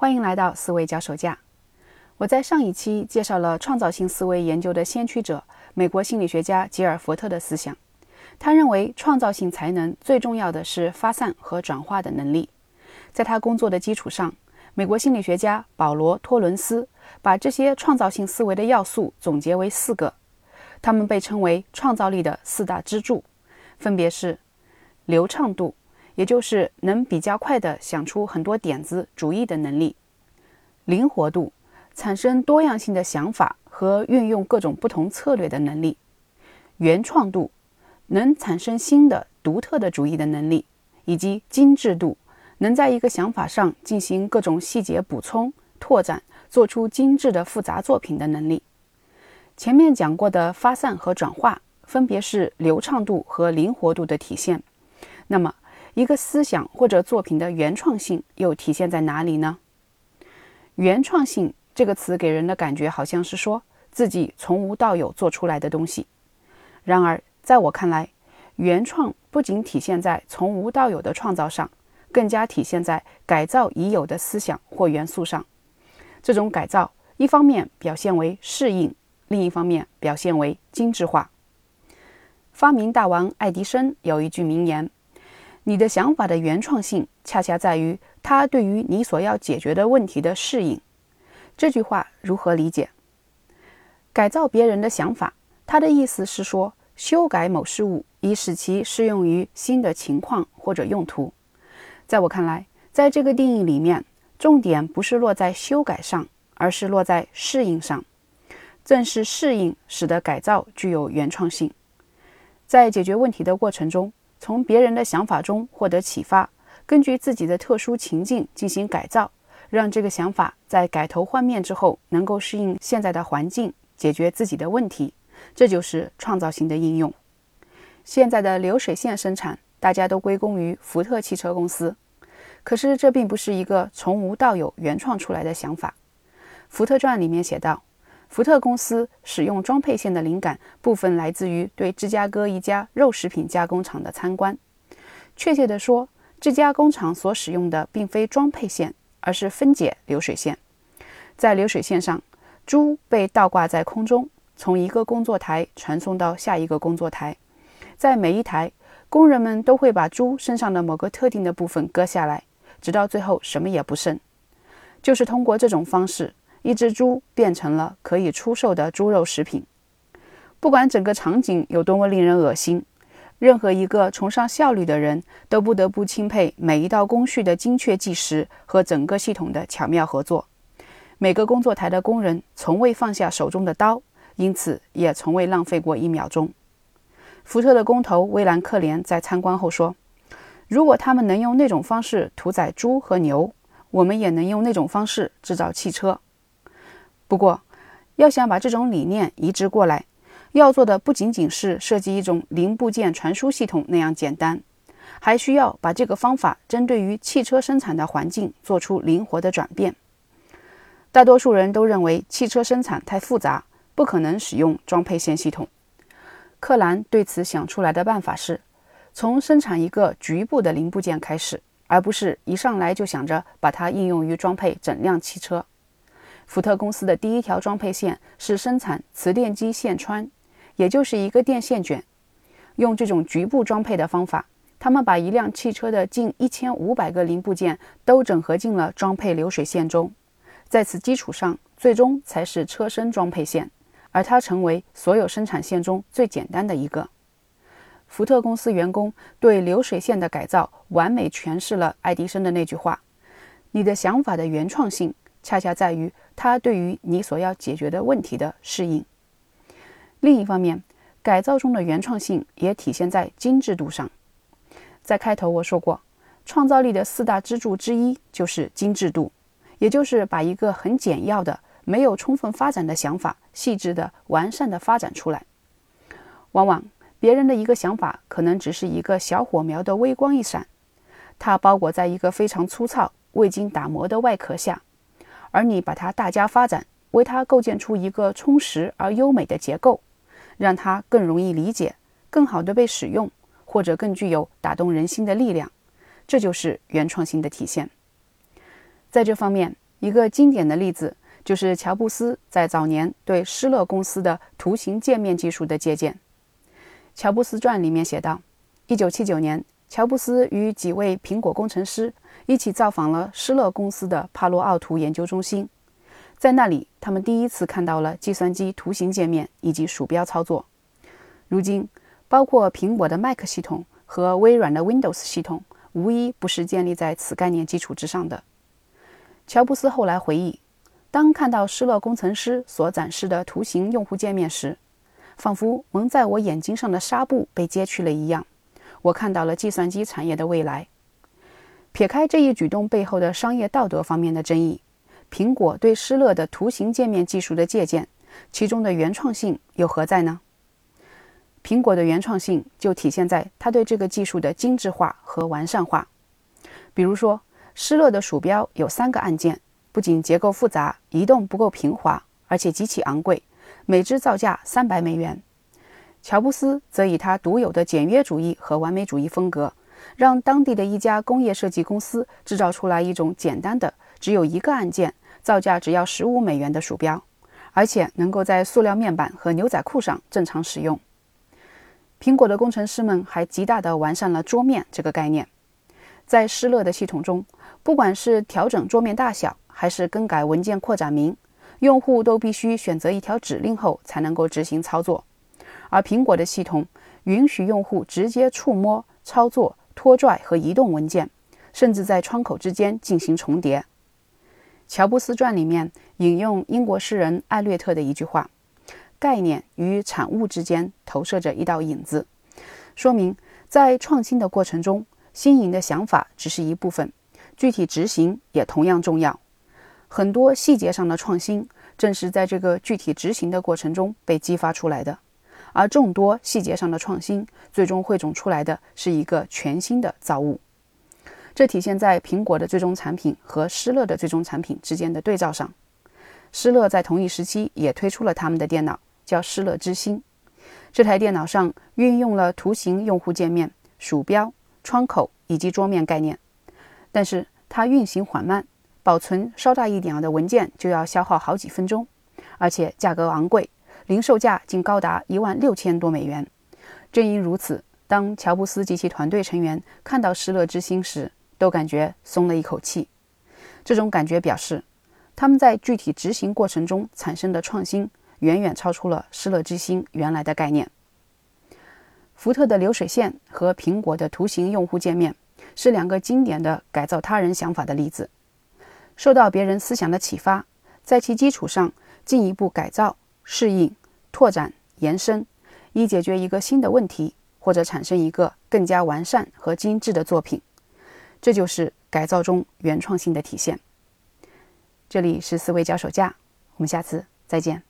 欢迎来到思维脚手架。我在上一期介绍了创造性思维研究的先驱者——美国心理学家吉尔福特的思想。他认为，创造性才能最重要的是发散和转化的能力。在他工作的基础上，美国心理学家保罗·托伦斯把这些创造性思维的要素总结为四个，他们被称为创造力的四大支柱，分别是流畅度。也就是能比较快地想出很多点子、主意的能力；灵活度，产生多样性的想法和运用各种不同策略的能力；原创度，能产生新的、独特的主意的能力；以及精致度，能在一个想法上进行各种细节补充、拓展，做出精致的复杂作品的能力。前面讲过的发散和转化，分别是流畅度和灵活度的体现。那么，一个思想或者作品的原创性又体现在哪里呢？原创性这个词给人的感觉好像是说自己从无到有做出来的东西。然而，在我看来，原创不仅体现在从无到有的创造上，更加体现在改造已有的思想或元素上。这种改造一方面表现为适应，另一方面表现为精致化。发明大王爱迪生有一句名言。你的想法的原创性，恰恰在于它对于你所要解决的问题的适应。这句话如何理解？改造别人的想法，它的意思是说，修改某事物，以使其适用于新的情况或者用途。在我看来，在这个定义里面，重点不是落在修改上，而是落在适应上。正是适应，使得改造具有原创性。在解决问题的过程中。从别人的想法中获得启发，根据自己的特殊情境进行改造，让这个想法在改头换面之后能够适应现在的环境，解决自己的问题，这就是创造性的应用。现在的流水线生产，大家都归功于福特汽车公司，可是这并不是一个从无到有原创出来的想法。福特传里面写道。福特公司使用装配线的灵感部分来自于对芝加哥一家肉食品加工厂的参观。确切地说，这家工厂所使用的并非装配线，而是分解流水线。在流水线上，猪被倒挂在空中，从一个工作台传送到下一个工作台。在每一台，工人们都会把猪身上的某个特定的部分割下来，直到最后什么也不剩。就是通过这种方式。一只猪变成了可以出售的猪肉食品。不管整个场景有多么令人恶心，任何一个崇尚效率的人都不得不钦佩每一道工序的精确计时和整个系统的巧妙合作。每个工作台的工人从未放下手中的刀，因此也从未浪费过一秒钟。福特的工头威兰克连在参观后说：“如果他们能用那种方式屠宰猪和牛，我们也能用那种方式制造汽车。”不过，要想把这种理念移植过来，要做的不仅仅是设计一种零部件传输系统那样简单，还需要把这个方法针对于汽车生产的环境做出灵活的转变。大多数人都认为汽车生产太复杂，不可能使用装配线系统。克兰对此想出来的办法是，从生产一个局部的零部件开始，而不是一上来就想着把它应用于装配整辆汽车。福特公司的第一条装配线是生产磁电机线穿，也就是一个电线卷。用这种局部装配的方法，他们把一辆汽车的近一千五百个零部件都整合进了装配流水线中。在此基础上，最终才是车身装配线，而它成为所有生产线中最简单的一个。福特公司员工对流水线的改造，完美诠释了爱迪生的那句话：“你的想法的原创性。”恰恰在于它对于你所要解决的问题的适应。另一方面，改造中的原创性也体现在精致度上。在开头我说过，创造力的四大支柱之一就是精致度，也就是把一个很简要的、没有充分发展的想法，细致的、完善的发展出来。往往别人的一个想法可能只是一个小火苗的微光一闪，它包裹在一个非常粗糙、未经打磨的外壳下。而你把它大加发展，为它构建出一个充实而优美的结构，让它更容易理解、更好地被使用，或者更具有打动人心的力量，这就是原创性的体现。在这方面，一个经典的例子就是乔布斯在早年对施乐公司的图形界面技术的借鉴。《乔布斯传》里面写道：，1979年，乔布斯与几位苹果工程师一起造访了施乐公司的帕洛奥图研究中心，在那里，他们第一次看到了计算机图形界面以及鼠标操作。如今，包括苹果的 Mac 系统和微软的 Windows 系统，无一不是建立在此概念基础之上的。乔布斯后来回忆，当看到施乐工程师所展示的图形用户界面时，仿佛蒙在我眼睛上的纱布被揭去了一样。我看到了计算机产业的未来。撇开这一举动背后的商业道德方面的争议，苹果对施乐的图形界面技术的借鉴，其中的原创性又何在呢？苹果的原创性就体现在它对这个技术的精致化和完善化，比如说。施乐的鼠标有三个按键，不仅结构复杂，移动不够平滑，而且极其昂贵，每只造价三百美元。乔布斯则以他独有的简约主义和完美主义风格，让当地的一家工业设计公司制造出来一种简单的、只有一个按键、造价只要十五美元的鼠标，而且能够在塑料面板和牛仔裤上正常使用。苹果的工程师们还极大地完善了桌面这个概念，在施乐的系统中。不管是调整桌面大小，还是更改文件扩展名，用户都必须选择一条指令后才能够执行操作。而苹果的系统允许用户直接触摸、操作、拖拽和移动文件，甚至在窗口之间进行重叠。《乔布斯传》里面引用英国诗人艾略特的一句话：“概念与产物之间投射着一道影子”，说明在创新的过程中，新颖的想法只是一部分。具体执行也同样重要，很多细节上的创新正是在这个具体执行的过程中被激发出来的，而众多细节上的创新最终汇总出来的是一个全新的造物。这体现在苹果的最终产品和施乐的最终产品之间的对照上。施乐在同一时期也推出了他们的电脑，叫施乐之星。这台电脑上运用了图形用户界面、鼠标、窗口以及桌面概念。但是它运行缓慢，保存稍大一点的文件就要消耗好几分钟，而且价格昂贵，零售价竟高达一万六千多美元。正因如此，当乔布斯及其团队成员看到施乐之星时，都感觉松了一口气。这种感觉表示，他们在具体执行过程中产生的创新，远远超出了施乐之星原来的概念。福特的流水线和苹果的图形用户界面。是两个经典的改造他人想法的例子，受到别人思想的启发，在其基础上进一步改造、适应、拓展、延伸，以解决一个新的问题，或者产生一个更加完善和精致的作品。这就是改造中原创性的体现。这里是思维脚手架，我们下次再见。